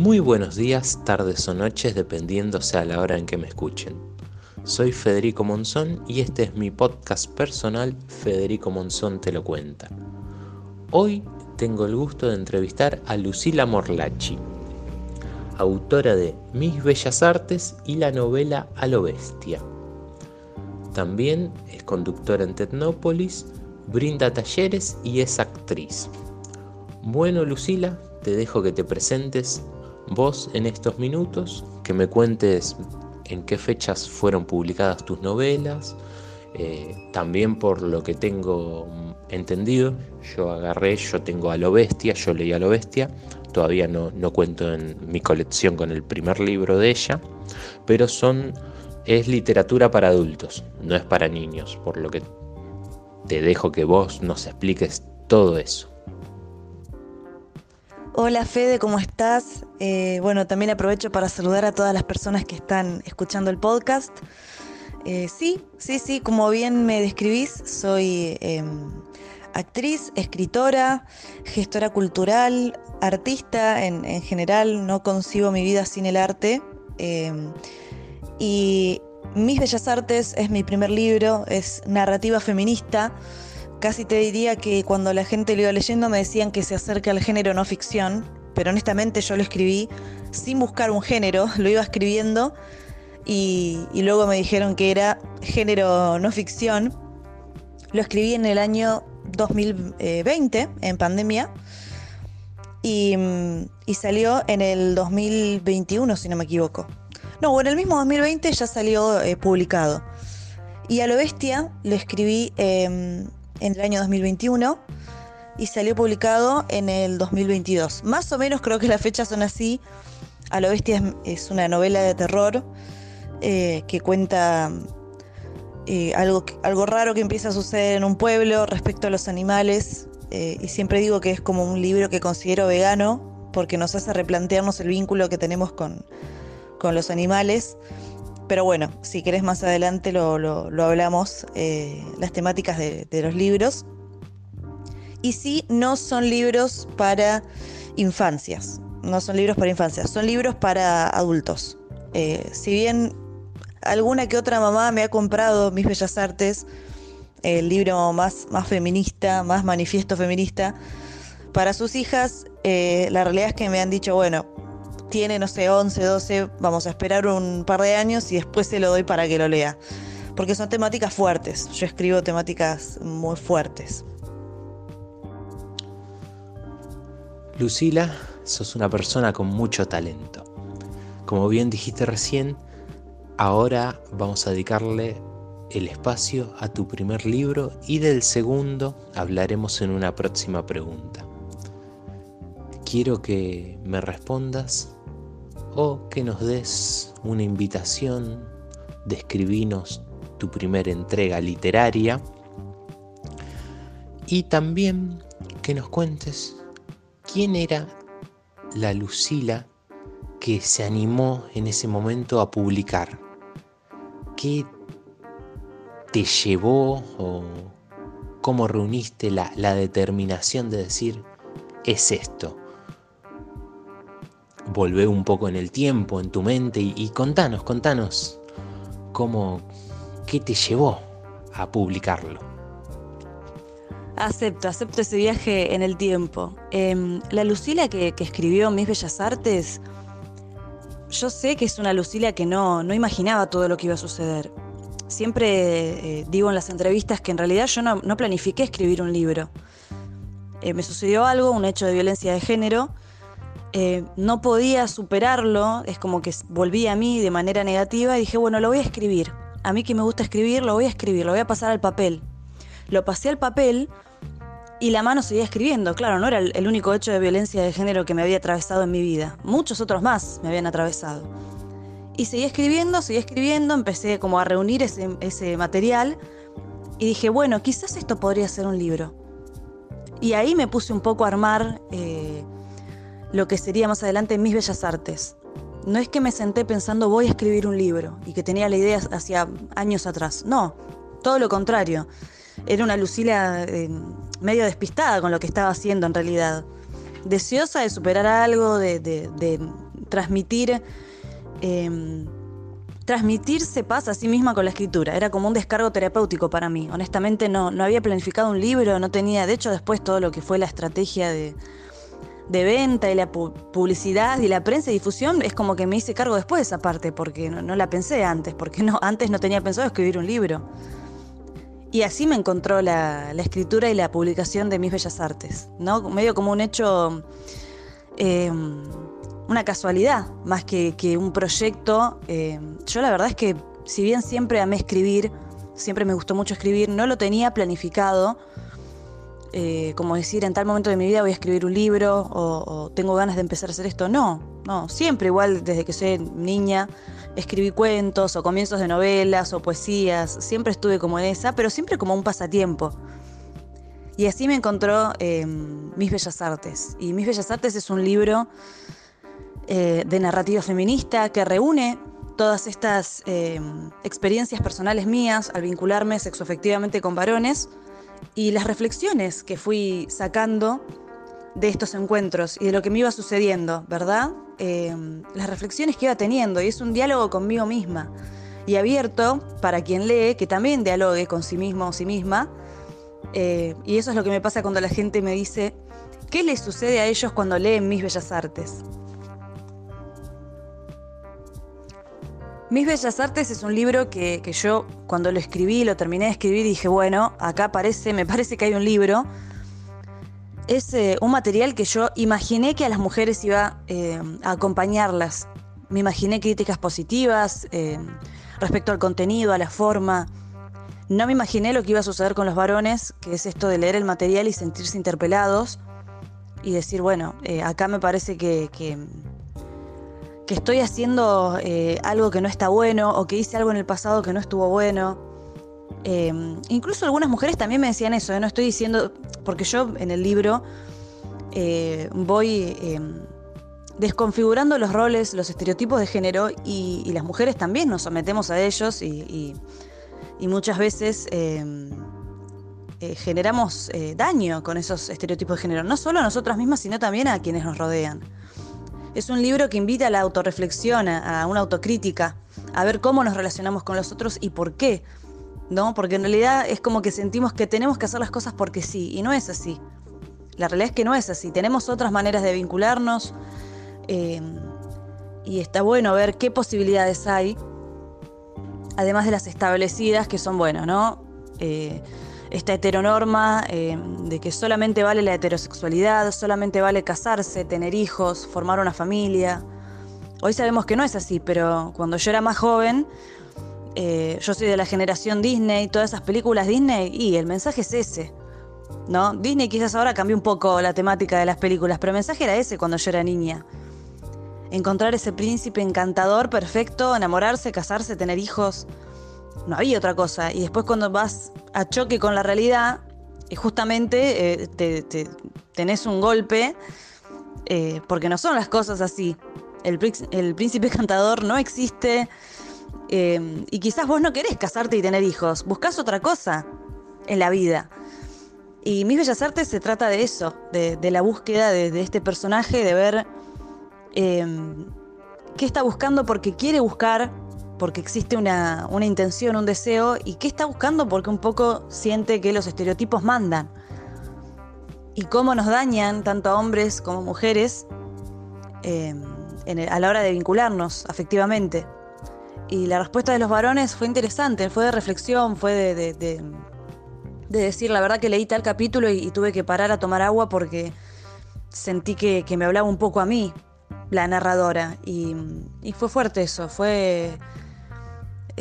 Muy buenos días, tardes o noches, dependiéndose a la hora en que me escuchen. Soy Federico Monzón y este es mi podcast personal Federico Monzón te lo cuenta. Hoy tengo el gusto de entrevistar a Lucila Morlachi, autora de Mis Bellas Artes y la novela A lo Bestia. También es conductora en Tecnópolis, brinda talleres y es actriz. Bueno, Lucila, te dejo que te presentes vos en estos minutos, que me cuentes en qué fechas fueron publicadas tus novelas. Eh, también por lo que tengo entendido, yo agarré, yo tengo a lo bestia, yo leí a lo bestia, todavía no, no cuento en mi colección con el primer libro de ella, pero son, es literatura para adultos, no es para niños, por lo que te dejo que vos nos expliques todo eso. Hola Fede, ¿cómo estás? Eh, bueno, también aprovecho para saludar a todas las personas que están escuchando el podcast. Eh, sí, sí, sí, como bien me describís, soy em, actriz, escritora, gestora cultural, artista en, en, general, no concibo mi vida sin el arte. Em, y Mis Bellas Artes es mi primer libro, es narrativa feminista Casi te diría que cuando la gente lo iba leyendo me decían que se acerca al género no ficción, pero honestamente yo lo escribí sin buscar un género, lo iba escribiendo y, luego me dijeron que era género no ficción. Lo escribí en el año 2020, en pandemia, y, salió en el 2021, si no me equivoco. No, en el mismo 2020 ya salió eh, publicado. Y a lo bestia lo escribí em, en el año 2021 y salió publicado en el 2022. Más o menos creo que las fechas son así. A lo bestia es, una novela de terror eh, que cuenta eh, algo, algo raro que empieza a suceder en un pueblo respecto a los animales. Eh, y siempre digo que es como un libro que considero vegano porque nos hace replantearnos el vínculo que tenemos con, con los animales. Pero bueno, si querés más adelante lo, hablamos, eh, las temáticas de, los libros. Y sí, no son libros para infancias, no son libros para infancias, son libros para adultos. Eh, si bien alguna que otra mamá me ha comprado Mis Bellas Artes, el libro más, más feminista, más manifiesto feminista, para sus hijas, eh, la realidad es que me han dicho, bueno, tiene, no sé, 11, 12, vamos a esperar un par de años y después se lo doy para que lo lea. Porque son temáticas fuertes, yo escribo temáticas muy fuertes. Lucila, sos una persona con mucho talento. Como bien dijiste recién, ahora vamos a dedicarle el espacio a tu primer libro y del segundo hablaremos en una próxima pregunta. Quiero que me respondas o que nos des una invitación de escribirnos tu primera entrega literaria y también que nos cuentes quién era la Lucila que se animó en ese momento a publicar. ¿Qué te llevó o cómo reuniste la, la determinación de decir, es esto? Volver un poco en el tiempo, en tu mente y, contanos, contanos cómo, qué te llevó a publicarlo. Acepto, acepto ese viaje en el tiempo. Em, la Lucila que, escribió Mis Bellas Artes, yo sé que es una Lucila que no, no imaginaba todo lo que iba a suceder. Siempre eh, digo en las entrevistas que en realidad yo no, no planifiqué escribir un libro. Eh, me sucedió algo, un hecho de violencia de género, eh, no podía superarlo, es como que volví a mí de manera negativa y dije, bueno, lo voy a escribir. A mí que me gusta escribir, lo voy a escribir, lo voy a pasar al papel. Lo pasé al papel y la mano seguía escribiendo. Claro, no era el, único hecho de violencia de género que me había atravesado en mi vida. Muchos otros más me habían atravesado. Y seguí escribiendo, seguí escribiendo, empecé como a reunir ese, material y dije, bueno, quizás esto podría ser un libro. Y ahí me puse un poco a armar... Eh, lo que sería más adelante Mis Bellas Artes. No es que me senté pensando voy a escribir un libro y que tenía la idea hacia años atrás. No, todo lo contrario. Era una Lucila eh, medio despistada con lo que estaba haciendo en realidad. Deseosa de superar algo, de, transmitir, em, transmitirse paz a sí misma con la escritura. Era como un descargo terapéutico para mí. Honestamente no, no había planificado un libro, no tenía, de hecho después todo lo que fue la estrategia de, de venta y la publicidad y la prensa y difusión es como que me hice cargo después de esa parte, porque no, no la pensé antes, porque no, antes no tenía pensado escribir un libro. Y así me encontró la, escritura y la publicación de mis bellas artes, ¿no? Medio como un hecho, em, una casualidad, más que, un proyecto. Em, yo la verdad es que, si bien siempre amé escribir, siempre me gustó mucho escribir, no lo tenía planificado. Eh, como decir, en tal momento de mi vida voy a escribir un libro o, tengo ganas de empezar a hacer esto. No, no, siempre igual desde que soy niña escribí cuentos o comienzos de novelas o poesías, siempre estuve como en esa, pero siempre como un pasatiempo. Y así me encontró eh, Mis Bellas Artes. Y Mis Bellas Artes es un libro eh, de narrativa feminista que reúne todas estas eh, experiencias personales mías al vincularme sexoafectivamente con varones y las reflexiones que fui sacando de estos encuentros y de lo que me iba sucediendo, ¿verdad? Eh, las reflexiones que iba teniendo y es un diálogo conmigo misma y abierto para quien lee que también dialogue con sí mismo o sí misma. Eh, y eso es lo que me pasa cuando la gente me dice, ¿qué les sucede a ellos cuando leen Mis Bellas Artes? Mis Bellas Artes es un libro que, que yo cuando lo escribí, lo terminé de escribir, dije, bueno, acá parece, me parece que hay un libro es eh, un material que yo imaginé que a las mujeres iba eh, a acompañarlas. Me imaginé críticas positivas eh, respecto al contenido, a la forma. No me imaginé lo que iba a suceder con los varones, que es esto de leer el material y sentirse interpelados y decir, bueno, acá me parece que, que, estoy haciendo algo que no está bueno o que hice algo en el pasado que no estuvo bueno. incluso algunas mujeres también me decían eso, no estoy diciendo, porque yo en el libro eh, voy em, desconfigurando los roles, los estereotipos de género y, las mujeres también nos sometemos a ellos y, muchas veces em, eh, generamos eh, daño con esos estereotipos de género, no solo a nosotras mismas, sino también a quienes nos rodean. Es un libro que invita a la autorreflexión, a, una autocrítica, a ver cómo nos relacionamos con los otros y por qué ¿no? Porque en realidad es como que sentimos que tenemos que hacer las cosas porque sí, y no es así. La realidad es que no es así, tenemos otras maneras de vincularnos eh, y está bueno ver qué posibilidades hay, además de las establecidas que son buenas, ¿no? Eh, esta heteronorma eh, de que solamente vale la heterosexualidad, solamente vale casarse, tener hijos, formar una familia. Hoy sabemos que no es así, pero cuando yo era más joven, eh, yo soy de la generación Disney, todas esas películas Disney, y el mensaje es ese. ¿No? Disney quizás ahora cambió un poco la temática de las películas, pero el mensaje era ese cuando yo era niña. Encontrar ese príncipe encantador, perfecto, enamorarse, casarse, tener hijos. No había otra cosa. Y después cuando vas a choque con la realidad, y justamente eh, tenés un golpe, eh, porque no son las cosas así. El, príncipe encantador no existe, y quizás vos no querés casarte y tener hijos, buscas otra cosa en la vida. Y Mis Bellas Artes se trata de eso, de, la búsqueda de, este personaje, de ver qué está buscando porque quiere buscar, porque existe una, una, intención, un deseo, y qué está buscando porque un poco siente que los estereotipos mandan. Y cómo nos dañan tanto a hombres como mujeres em, a la hora de vincularnos afectivamente. Y la respuesta de los varones fue interesante, fue de reflexión, fue de, decir, la verdad que leí tal capítulo y, tuve que parar a tomar agua porque sentí que, me hablaba un poco a mí, la narradora. Y, fue fuerte eso, fue,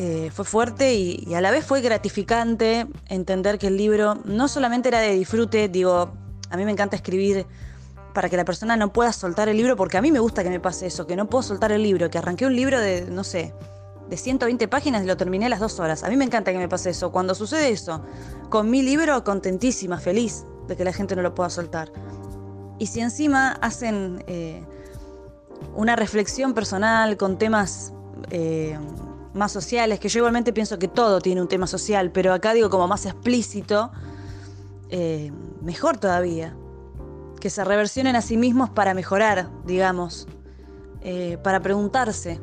eh, fue fuerte y, a la vez fue gratificante entender que el libro no solamente era de disfrute, digo, a mí me encanta escribir para que la persona no pueda soltar el libro, porque a mí me gusta que me pase eso, que no puedo soltar el libro, que arranqué un libro de, no sé, de 120 páginas y lo terminé a las dos horas. A mí me encanta que me pase eso. Cuando sucede eso, con mi libro, contentísima, feliz de que la gente no lo pueda soltar. Y si encima hacen eh, una reflexión personal con temas eh, más sociales, que yo igualmente pienso que todo tiene un tema social, pero acá digo como más explícito, eh, mejor todavía. Que se reversionen a sí mismos para mejorar, digamos. eh, para preguntarse,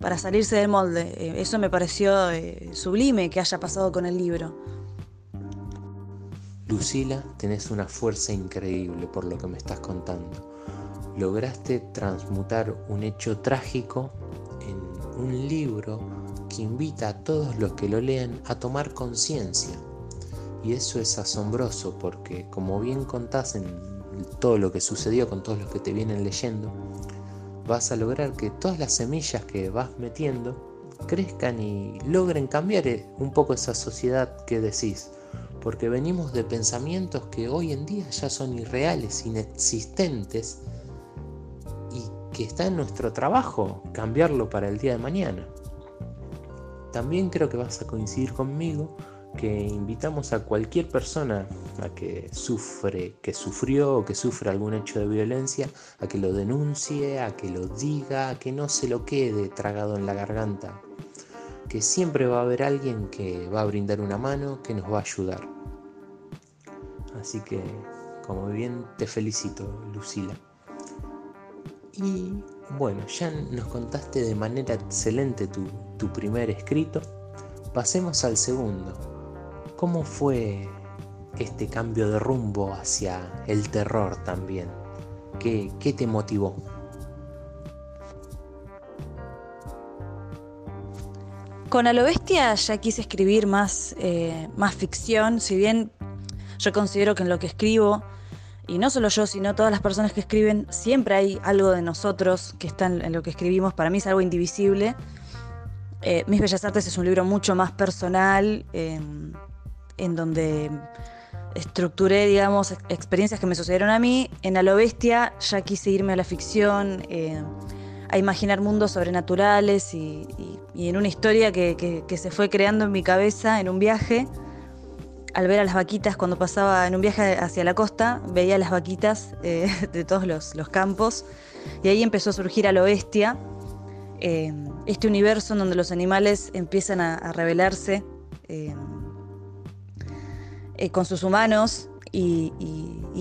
para salirse del molde. Eh, eso me pareció sublime que haya pasado con el libro. Lucila, tenés una fuerza increíble por lo que me estás contando. Lograste transmutar un hecho trágico un libro que invita a todos los que lo lean a tomar conciencia. Y eso es asombroso porque, como bien contás en todo lo que sucedió con todos los que te vienen leyendo, vas a lograr que todas las semillas que vas metiendo crezcan y logren cambiar eh, un poco esa sociedad que decís. Porque venimos de pensamientos que hoy en día ya son irreales, inexistentes, que está en nuestro trabajo cambiarlo para el día de mañana. También creo que vas a coincidir conmigo que invitamos a cualquier persona a que sufre, que sufrió o que sufre algún hecho de violencia, a que lo denuncie, a que lo diga, a que no se lo quede tragado en la garganta. Que siempre va a haber alguien que va a brindar una mano, que nos va a ayudar. Así que, como bien te felicito, Lucila. Y bueno, ya nos contaste de manera excelente tu, primer escrito. Pasemos al segundo. ¿Cómo fue este cambio de rumbo hacia el terror también? ¿Qué, te motivó? Con A lo Bestia ya quise escribir más, eh, más ficción, si bien yo considero que en lo que escribo, y no solo yo, sino todas las personas que escriben, siempre hay algo de nosotros que está en lo que escribimos, para mí es algo indivisible. Eh, Mis Bellas Artes es un libro mucho más personal, em, en donde estructuré, digamos, experiencias que me sucedieron a mí. En A lo Bestia ya quise irme a la ficción, eh, a imaginar mundos sobrenaturales y, en una historia que, se fue creando en mi cabeza en un viaje. Al ver a las vaquitas cuando pasaba en un viaje hacia la costa, veía las vaquitas eh, de todos los, campos y ahí empezó a surgir a lo bestia, eh, este universo en donde los animales empiezan a, a revelarse eh, con sus humanos y,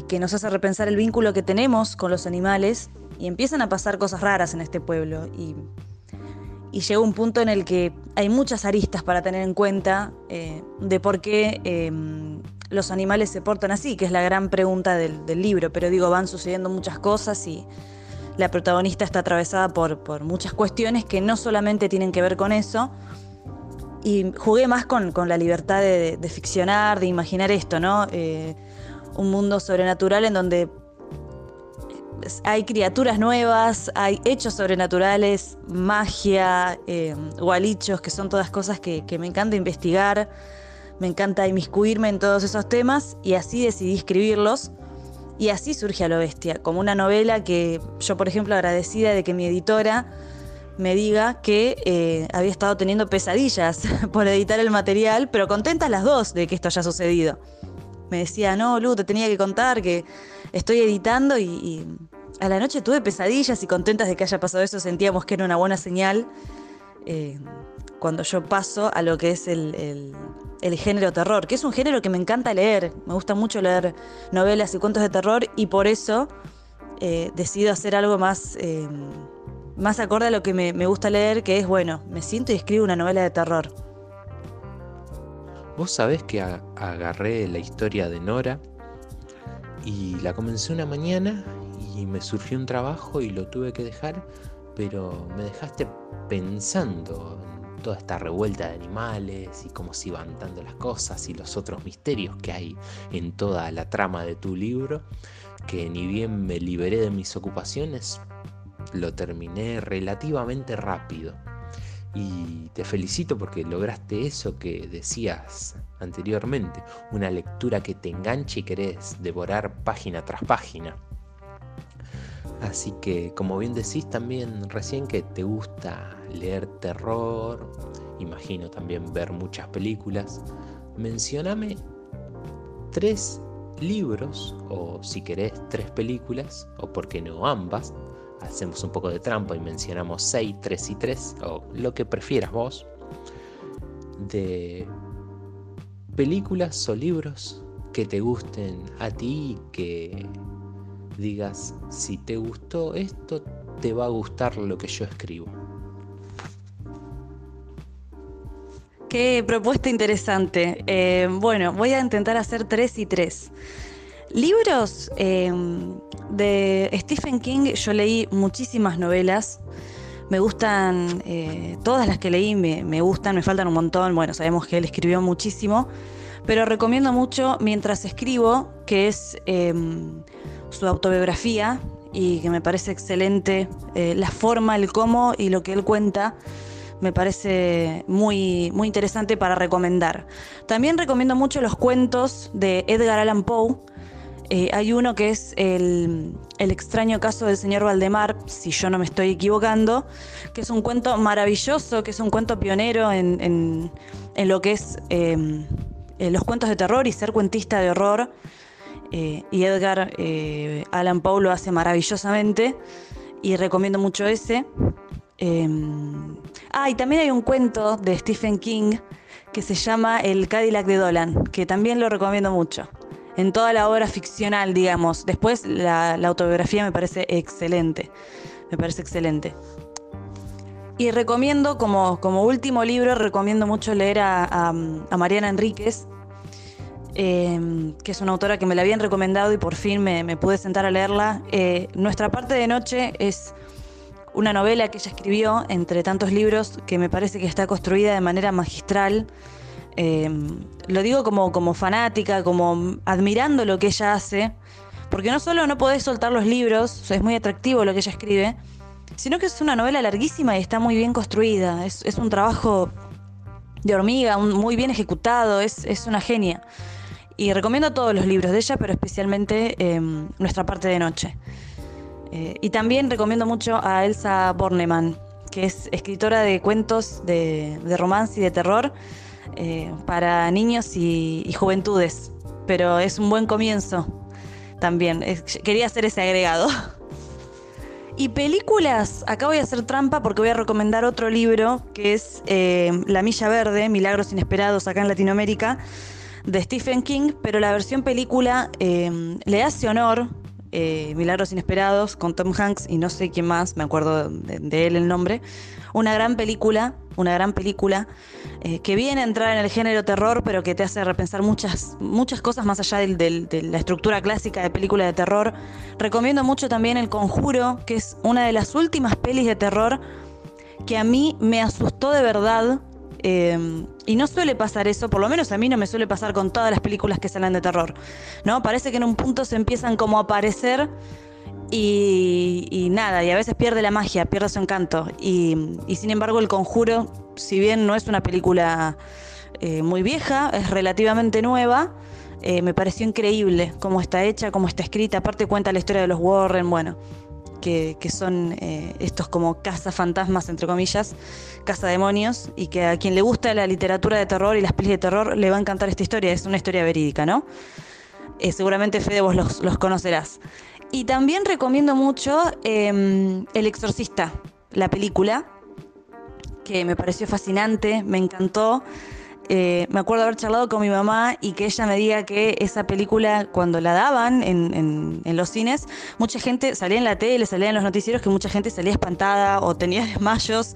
que nos hace repensar el vínculo que tenemos con los animales y empiezan a pasar cosas raras en este pueblo y, llega un punto en el que hay muchas aristas para tener en cuenta eh, de por qué em, los animales se portan así, que es la gran pregunta del, libro, pero digo, van sucediendo muchas cosas y la protagonista está atravesada por, por muchas cuestiones que no solamente tienen que ver con eso, y jugué más con, la libertad de, ficcionar, de imaginar esto, ¿no? Eh, un mundo sobrenatural en donde hay criaturas nuevas, hay hechos sobrenaturales, magia, eh, gualichos, que son todas cosas que, me encanta investigar, me encanta inmiscuirme en todos esos temas y así decidí escribirlos. Y así surge a lo bestia, como una novela que yo, por ejemplo, agradecida de que mi editora me diga que eh, había estado teniendo pesadillas por editar el material, pero contentas las dos de que esto haya sucedido. Me decía, no, Lu, te tenía que contar que estoy editando y, a la noche tuve pesadillas y contentas de que haya pasado eso, sentíamos que era una buena señal. Eh, cuando yo paso a lo que es el, género terror, que es un género que me encanta leer, me gusta mucho leer novelas y cuentos de terror y por eso eh, decido hacer algo más más acorde a lo que me, gusta leer, que es, bueno, me siento y escribo una novela de terror. Vos sabés que agarré la historia de Nora y la comencé una mañana y me surgió un trabajo y lo tuve que dejar, pero me dejaste pensando en toda esta revuelta de animales y cómo se iban dando las cosas y los otros misterios que hay en toda la trama de tu libro, que ni bien me liberé de mis ocupaciones, lo terminé relativamente rápido. Y te felicito porque lograste eso que decías anteriormente, una lectura que te enganche y querés devorar página tras página. Así que, como bien decís también recién que te gusta leer terror, imagino también ver muchas películas, mencioname tres libros, o si querés tres películas, o por qué no ambas, hacemos un poco de trampa y mencionamos 6, 3 y 3, o lo que prefieras vos, de películas o libros que te gusten a ti y que digas, si te gustó esto, te va a gustar lo que yo escribo. Qué propuesta interesante. Eh, bueno, voy a intentar hacer tres y tres. Libros eh, de Stephen King, yo leí muchísimas novelas. Me gustan, eh, todas las que leí me, me, gustan, me faltan un montón. Bueno, sabemos que él escribió muchísimo, pero recomiendo mucho Mientras escribo, que es su autobiografía y que me parece excelente la forma, el cómo y lo que él cuenta me parece muy, muy interesante para recomendar. También recomiendo mucho los cuentos de Edgar Allan Poe. Eh, hay uno que es el, extraño caso del señor Valdemar, si yo no me estoy equivocando, que es un cuento maravilloso, que es un cuento pionero en, lo que es em, los cuentos de terror y ser cuentista de horror. Eh, y Edgar eh, Allan Poe lo hace maravillosamente y recomiendo mucho ese. Em, ah, y también hay un cuento de Stephen King que se llama El Cadillac de Dolan, que también lo recomiendo mucho. En toda la obra ficcional, digamos. Después la, autobiografía me parece excelente. Me parece excelente. Y recomiendo, como, último libro, recomiendo mucho leer a, Mariana Enríquez, em, que es una autora que me la habían recomendado y por fin me, pude sentar a leerla. Eh, Nuestra parte de noche es una novela que ella escribió entre tantos libros que me parece que está construida de manera magistral. Em, lo digo como, como fanática, como admirando lo que ella hace, porque no solo no podés soltar los libros, es muy atractivo lo que ella escribe, sino que es una novela larguísima y está muy bien construida, es, un trabajo de hormiga, muy bien ejecutado, es, una genia. Y recomiendo todos los libros de ella, pero especialmente em, Nuestra parte de noche. Eh, y también recomiendo mucho a Elsa Bornemann, que es escritora de cuentos de, romance y de terror eh, para niños y, juventudes. Pero es un buen comienzo también. quería hacer ese agregado. Y películas, acá voy a hacer trampa porque voy a recomendar otro libro que es eh, La Milla Verde, Milagros Inesperados acá en Latinoamérica, de Stephen King, pero la versión película le hace honor eh, Milagros Inesperados con Tom Hanks y no sé quién más, me acuerdo de, él el nombre. Una gran película, una gran película eh, que viene a entrar en el género terror, pero que te hace repensar muchas, muchas cosas más allá de la estructura clásica de película de terror. Recomiendo mucho también El Conjuro, que es una de las últimas pelis de terror que a mí me asustó de verdad Em, y no suele pasar eso, por lo menos a mí no me suele pasar con todas las películas que salen de terror. ¿no? Parece que en un punto se empiezan como a aparecer y, nada, y a veces pierde la magia, pierde su encanto. Y, sin embargo, El Conjuro, si bien no es una película eh, muy vieja, es relativamente nueva. Eh, me pareció increíble cómo está hecha, cómo está escrita. Aparte cuenta la historia de los Warren, bueno, que, son eh, estos como casa fantasmas, entre comillas, casa demonios, y que a quien le gusta la literatura de terror y las pelis de terror le va a encantar esta historia, es una historia verídica, ¿no? Eh, seguramente Fede vos los, los, conocerás. Y también recomiendo mucho em, El Exorcista, la película, que me pareció fascinante, me encantó. Eh, me acuerdo haber charlado con mi mamá y que ella me diga que esa película, cuando la daban en, los cines, mucha gente salía en la tele, salía en los noticieros, que mucha gente salía espantada o tenía desmayos.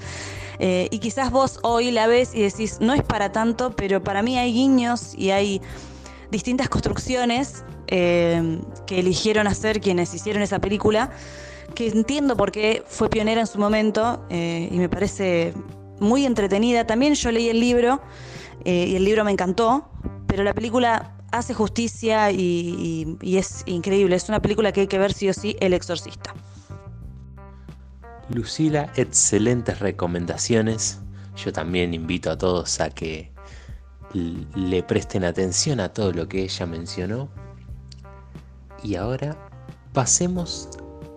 Eh, y quizás vos hoy la ves y decís, no es para tanto, pero para mí hay guiños y hay distintas construcciones eh, que eligieron hacer quienes hicieron esa película, que entiendo por qué fue pionera en su momento y me parece muy entretenida. También yo leí el libro eh, y el libro me encantó, pero la película hace justicia y, es increíble. Es una película que hay que ver sí o sí, El Exorcista. Lucila, excelentes recomendaciones. Yo también invito a todos a que le presten atención a todo lo que ella mencionó. Y ahora pasemos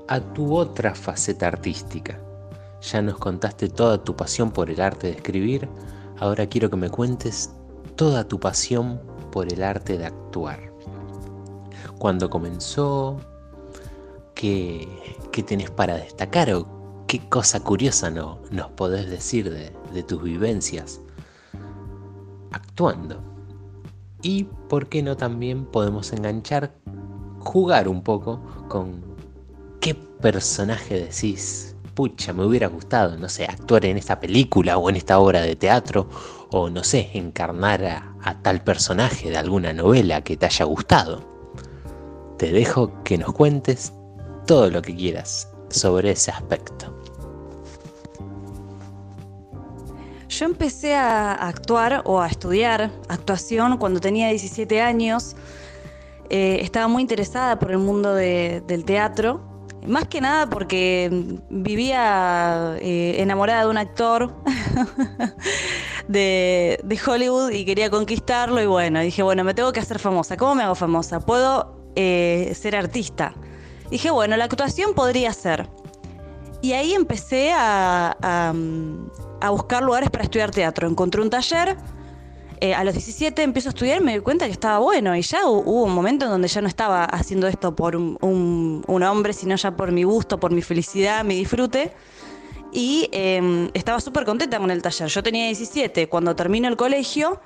a tu otra faceta artística. Ya nos contaste toda tu pasión por el arte de escribir, Ahora quiero que me cuentes toda tu pasión por el arte de actuar. ¿Cuándo comenzó? ¿Qué, qué tenés para destacar o qué cosa curiosa no, nos podés decir de, de tus vivencias actuando? Y por qué no también podemos enganchar, jugar un poco con qué personaje decís pucha, me hubiera gustado, no sé, actuar en esta película o en esta obra de teatro, o no sé, encarnar a, tal personaje de alguna novela que te haya gustado. Te dejo que nos cuentes todo lo que quieras sobre ese aspecto. Yo empecé a actuar o a estudiar actuación cuando tenía 17 años. Eh, estaba muy interesada por el mundo del teatro, más que nada porque vivía eh, enamorada de un actor de, Hollywood y quería conquistarlo y bueno, dije, bueno, me tengo que hacer famosa. ¿Cómo me hago famosa? Puedo eh, ser artista. Dije, bueno, la actuación podría ser. Y ahí empecé a, a buscar lugares para estudiar teatro. Encontré un taller, eh, a los 17 empiezo a estudiar y me di cuenta que estaba bueno. Y ya hubo un momento en donde ya no estaba haciendo esto por un, hombre, sino ya por mi gusto, por mi felicidad, mi disfrute. Y em, estaba súper contenta con el taller. Yo tenía 17. Cuando termino el colegio,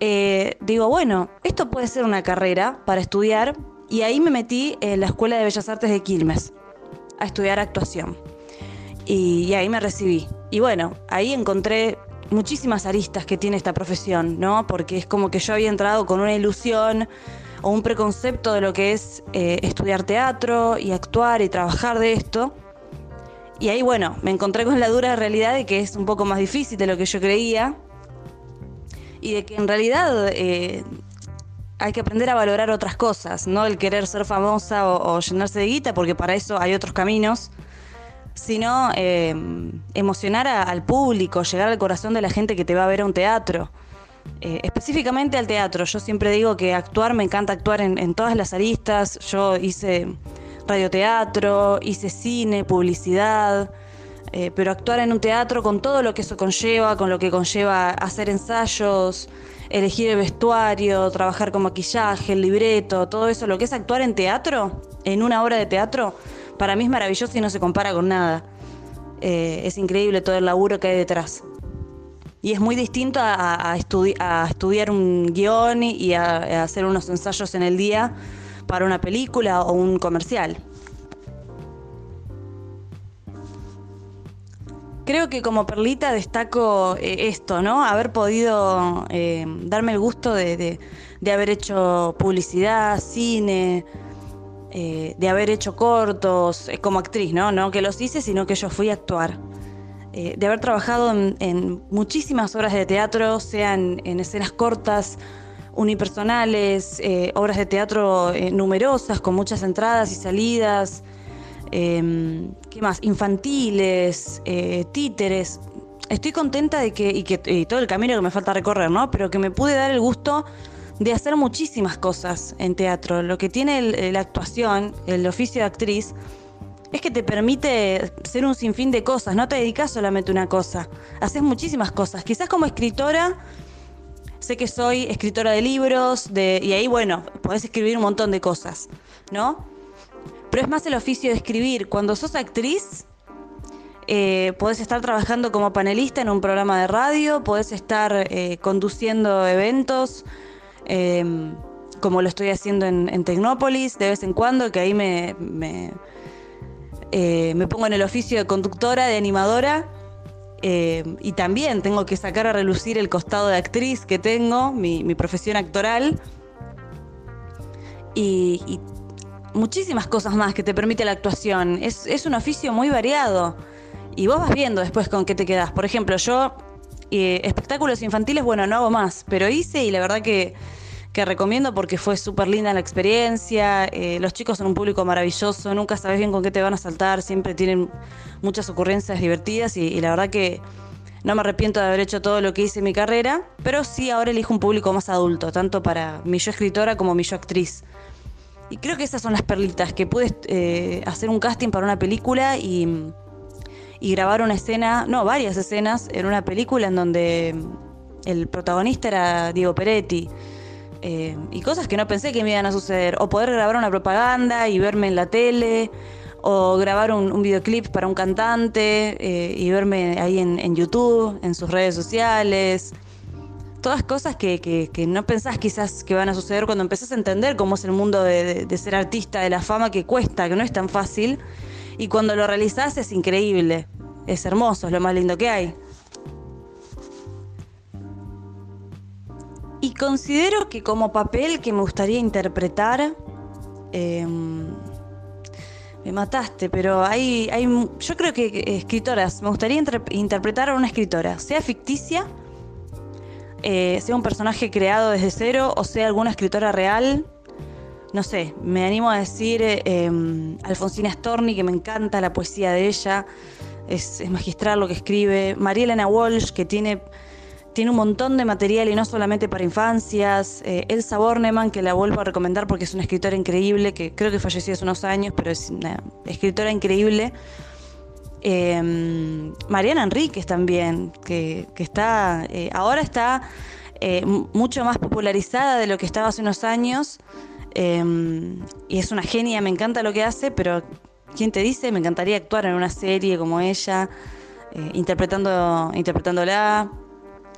eh, digo, bueno, esto puede ser una carrera para estudiar. Y ahí me metí en la Escuela de Bellas Artes de Quilmes a estudiar actuación. y ahí me recibí. Y bueno, ahí encontré muchísimas aristas que tiene esta profesión, ¿no? Porque es como que yo había entrado con una ilusión o un preconcepto de lo que es eh, estudiar teatro y actuar y trabajar de esto. Y ahí, bueno, me encontré con la dura realidad de que es un poco más difícil de lo que yo creía y de que en realidad eh, hay que aprender a valorar otras cosas, no el querer ser famosa o, o llenarse de guita, porque para eso hay otros caminos sino eh, emocionar al público, llegar al corazón de la gente que te va a ver a un teatro. Eh, específicamente al teatro, yo siempre digo que actuar, me encanta actuar en, todas las aristas, yo hice radioteatro, hice cine, publicidad, eh, pero actuar en un teatro con todo lo que eso conlleva, con lo que conlleva hacer ensayos, elegir el vestuario, trabajar con maquillaje, el libreto, todo eso, lo que es actuar en teatro, en una obra de teatro, para mí es maravilloso y no se compara con nada. Eh, es increíble todo el laburo que hay detrás. Y es muy distinto a, estudiar un guion y a, hacer unos ensayos en el día para una película o un comercial. Creo que como perlita destaco eh, esto, ¿no? Haber podido eh, darme el gusto de haber hecho publicidad, cine, eh, de haber hecho cortos eh, como actriz, ¿no? No que los hice, sino que yo fui a actuar. Eh, de haber trabajado en, muchísimas obras de teatro, sean en escenas cortas, unipersonales, obras de teatro numerosas, con muchas entradas y salidas, em, ¿qué más? Infantiles, títeres. Estoy contenta de que, y que y todo el camino que me falta recorrer, ¿no? Pero que me pude dar el gusto de hacer muchísimas cosas en teatro. Lo que tiene la actuación, el oficio de actriz, es que te permite ser un sinfín de cosas, no te dedicas solamente a una cosa, haces muchísimas cosas. Quizás como escritora, sé que soy escritora de libros, y ahí, bueno, podés escribir un montón de cosas, ¿no? Pero es más el oficio de escribir. Cuando sos actriz, eh, podés estar trabajando como panelista en un programa de radio, podés estar eh, conduciendo eventos, Em, como lo estoy haciendo en, Tecnópolis de vez en cuando, que ahí me, eh, me, pongo en el oficio de conductora, de animadora. Em, y también tengo que sacar a relucir el costado de actriz que tengo, mi, profesión actoral. Y, muchísimas cosas más que te permite la actuación. Es, es, un oficio muy variado. Y vos vas viendo después con qué te quedás. Por ejemplo, yo eh, espectáculos infantiles, bueno, no hago más, pero hice y la verdad que, recomiendo porque fue súper linda la experiencia. Eh, los chicos son un público maravilloso, nunca sabes bien con qué te van a saltar, siempre tienen muchas ocurrencias divertidas y, la verdad que no me arrepiento de haber hecho todo lo que hice en mi carrera, pero sí ahora elijo un público más adulto, tanto para mi yo escritora como mi yo actriz. Y creo que esas son las perlitas, que pude eh, hacer un casting para una película y y grabar una escena, no, varias escenas en una película en donde el protagonista era Diego Peretti. Eh, y cosas que no pensé que me iban a suceder. O poder grabar una propaganda y verme en la tele, o grabar un, videoclip para un cantante eh, y verme ahí en, YouTube, en sus redes sociales. Todas cosas que, no pensás quizás que van a suceder cuando empezás a entender cómo es el mundo de ser artista, de la fama que cuesta, que no es tan fácil y cuando lo realizás es increíble, es hermoso, es lo más lindo que hay. Y considero que como papel que me gustaría interpretar, em, me mataste, pero hay, hay, yo creo que escritoras, me gustaría interpretar a una escritora, sea ficticia, eh, sea un personaje creado desde cero o sea alguna escritora real. No sé, me animo a decir em, Alfonsina Storni, que me encanta la poesía de ella, es, es magistral lo que escribe. María Elena Walsh, que tiene tiene un montón de material y no solamente para infancias. Eh, Elsa Bornemann, que la vuelvo a recomendar porque es una escritora increíble, que creo que falleció hace unos años, pero es una escritora increíble. Em, Mariana Enríquez también, que, está, eh, ahora está eh, mucho más popularizada de lo que estaba hace unos años. Em, y es una genia, me encanta lo que hace, pero ¿quién te dice? Me encantaría actuar en una serie como ella, interpretando, interpretándola.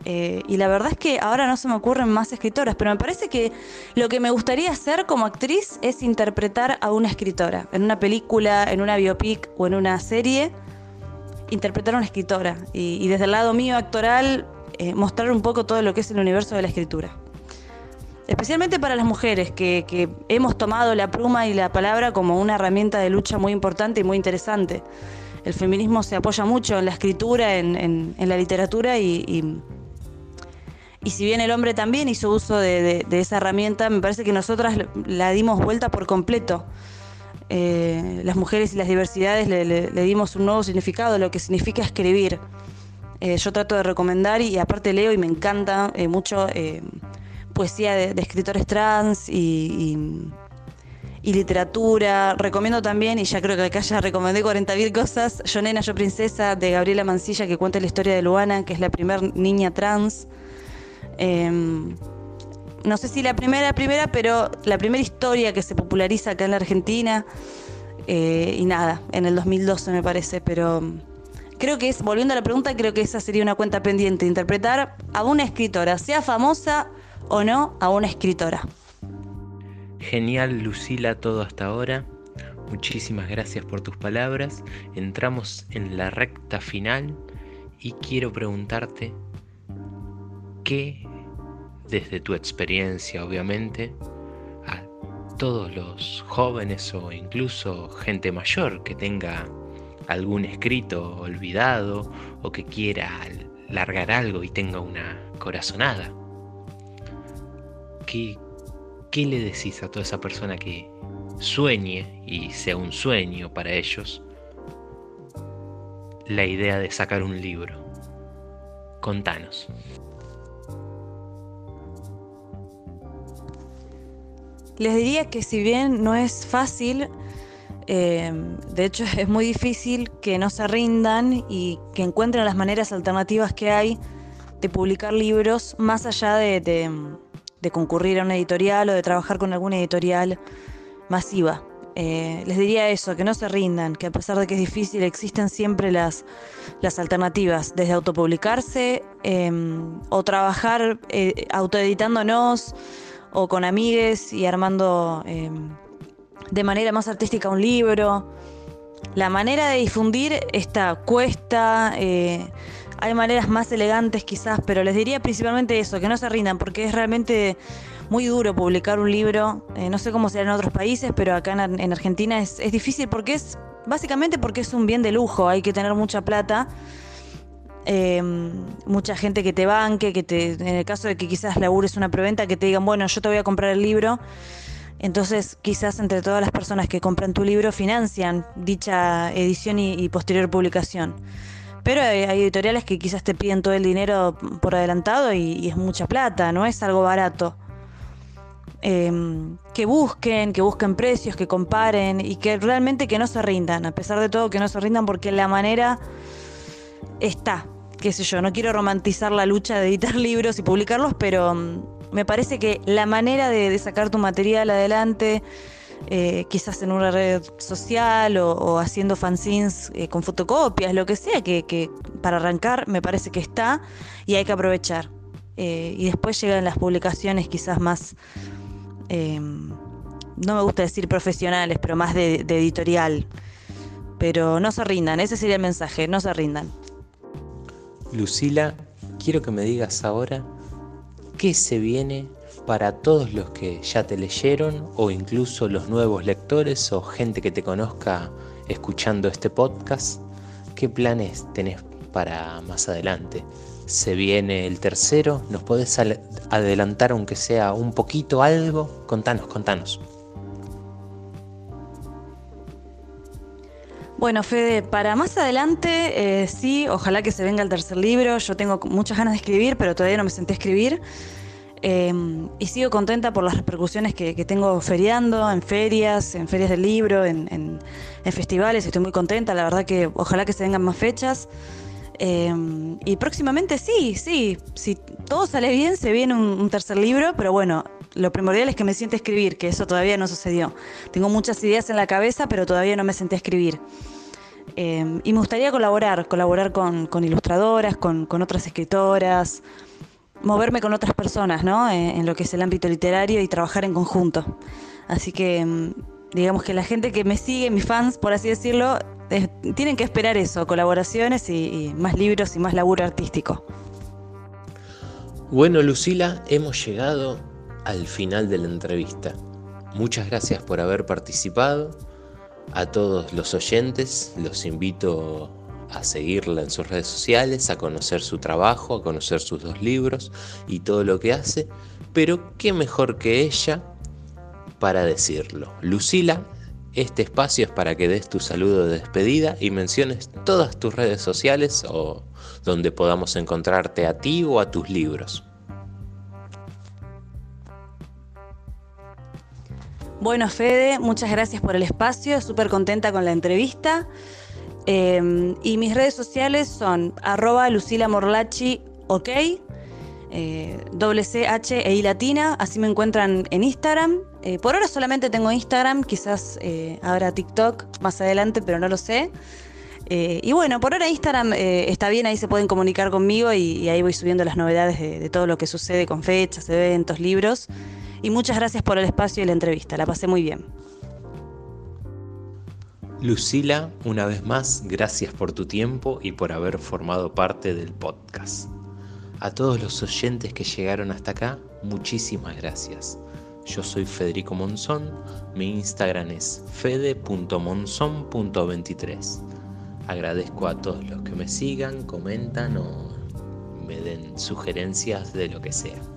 Eh, y la verdad es que ahora no se me ocurren más escritoras, pero me parece que lo que me gustaría hacer como actriz es interpretar a una escritora. En una película, en una biopic o en una serie, interpretar a una escritora. Y, desde el lado mío actoral, eh, mostrar un poco todo lo que es el universo de la escritura. Especialmente para las mujeres, que, hemos tomado la pluma y la palabra como una herramienta de lucha muy importante y muy interesante. El feminismo se apoya mucho en la escritura, en, la literatura y y si bien el hombre también hizo uso de, esa herramienta, me parece que nosotras la dimos vuelta por completo. Eh, las mujeres y las diversidades le, dimos un nuevo significado, lo que significa escribir. Eh, yo trato de recomendar y, aparte leo y me encanta eh, mucho poesía de, escritores trans y, literatura. Recomiendo también, y ya creo que acá ya recomendé 40.000 cosas, Yo Nena, Yo Princesa de Gabriela Mancilla que cuenta la historia de Luana, que es la primera niña trans. Em, no sé si la primera, primera, pero la primera historia que se populariza acá en la Argentina. Eh, y nada, en el 2012 me parece, pero mm, creo que es, volviendo a la pregunta, creo que esa sería una cuenta pendiente, interpretar a una escritora, sea famosa o no, a una escritora. Genial, Lucila, todo hasta ahora. Muchísimas gracias por tus palabras. Entramos en la recta final y quiero preguntarte qué desde tu experiencia obviamente, a todos los jóvenes o incluso gente mayor que tenga algún escrito olvidado o que quiera largar algo y tenga una corazonada. ¿Qué, qué le decís a toda esa persona que sueñe y sea un sueño para ellos la idea de sacar un libro? Contanos. Les diría que si bien no es fácil, eh, de hecho es muy difícil que no se rindan y que encuentren las maneras alternativas que hay de publicar libros más allá de, concurrir a una editorial o de trabajar con alguna editorial masiva. Eh, les diría eso, que no se rindan, que a pesar de que es difícil existen siempre las, alternativas, desde autopublicarse eh, o trabajar autoeditándonos o con amigues y armando em, de manera más artística un libro. La manera de difundir esta cuesta, eh, hay maneras más elegantes quizás, pero les diría principalmente eso, que no se rindan, porque es realmente muy duro publicar un libro. Eh, no sé cómo será en otros países, pero acá en, Argentina es, es difícil porque es, básicamente porque es un bien de lujo, hay que tener mucha plata. Em, mucha gente que te banque, que te, en el caso de que quizás labures una preventa, que te digan, bueno, yo te voy a comprar el libro. Entonces, quizás entre todas las personas que compran tu libro financian dicha edición y, posterior publicación. Pero hay, editoriales que quizás te piden todo el dinero por adelantado y, es mucha plata, no es algo barato. Em, que busquen, que busquen precios, que comparen y que realmente que no se rindan, a pesar de todo que no se rindan porque la manera está, qué sé yo, no quiero romantizar la lucha de editar libros y publicarlos, pero mm, me parece que la manera de, sacar tu material adelante, eh, quizás en una red social o, haciendo fanzines eh, con fotocopias, lo que sea, que, para arrancar me parece que está y hay que aprovechar. Eh, y después llegan las publicaciones quizás más, no me gusta decir profesionales, pero más de editorial pero no se rindan, ese sería el mensaje, no se rindan. Lucila, quiero que me digas ahora qué se viene para todos los que ya te leyeron o incluso los nuevos lectores o gente que te conozca escuchando este podcast. ¿Qué planes tenés para más adelante? Se viene el tercero, ¿nos podés adelantar aunque sea un poquito algo? Contanos, contanos. Bueno, Fede, para más adelante, eh, sí, ojalá que se venga el tercer libro. Yo tengo muchas ganas de escribir, pero todavía no me senté a escribir. Em, y sigo contenta por las repercusiones que, tengo feriando, en ferias, en ferias del libro, en, festivales. Estoy muy contenta, la verdad que ojalá que se vengan más fechas. Em, y próximamente sí, sí, si todo sale bien, se viene un, tercer libro, pero bueno, lo primordial es que me siente escribir, que eso todavía no sucedió. Tengo muchas ideas en la cabeza, pero todavía no me senté a escribir. Em, y me gustaría colaborar, colaborar con, ilustradoras, con, otras escritoras moverme con otras personas, ¿no? Eh, en lo que es el ámbito literario y trabajar en conjunto. Así que mm, digamos que la gente que me sigue, mis fans, por así decirlo, tienen que esperar eso, colaboraciones y, más libros y más laburo artístico. Bueno, Lucila, hemos llegado al final de la entrevista. Muchas gracias por haber participado. A todos los oyentes los invito a seguirla en sus redes sociales, a conocer su trabajo, a conocer sus dos libros y todo lo que hace, pero qué mejor que ella para decirlo. Lucila, este espacio es para que des tu saludo de despedida y menciones todas tus redes sociales o donde podamos encontrarte a ti o a tus libros. Bueno, Fede, muchas gracias por el espacio, súper contenta con la entrevista. Em, y mis redes sociales son arroba Lucila Morlachi, ok, eh, C, H e I latina, así me encuentran en Instagram. Eh, por ahora solamente tengo Instagram, quizás eh, habrá TikTok más adelante, pero no lo sé. y bueno, por ahora Instagram está bien, ahí se pueden comunicar conmigo y, ahí voy subiendo las novedades de todo lo que sucede con fechas, eventos, libros. Y muchas gracias por el espacio y la entrevista, la pasé muy bien. Lucila, una vez más, gracias por tu tiempo y por haber formado parte del podcast. A todos los oyentes que llegaron hasta acá, muchísimas gracias. Yo soy Federico Monzón, mi Instagram es fede.monzón.23. Agradezco a todos los que me sigan, comentan o me den sugerencias de lo que sea.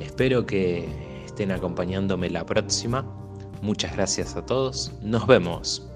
Espero que estén acompañándome la próxima. Muchas gracias a todos. Nos vemos.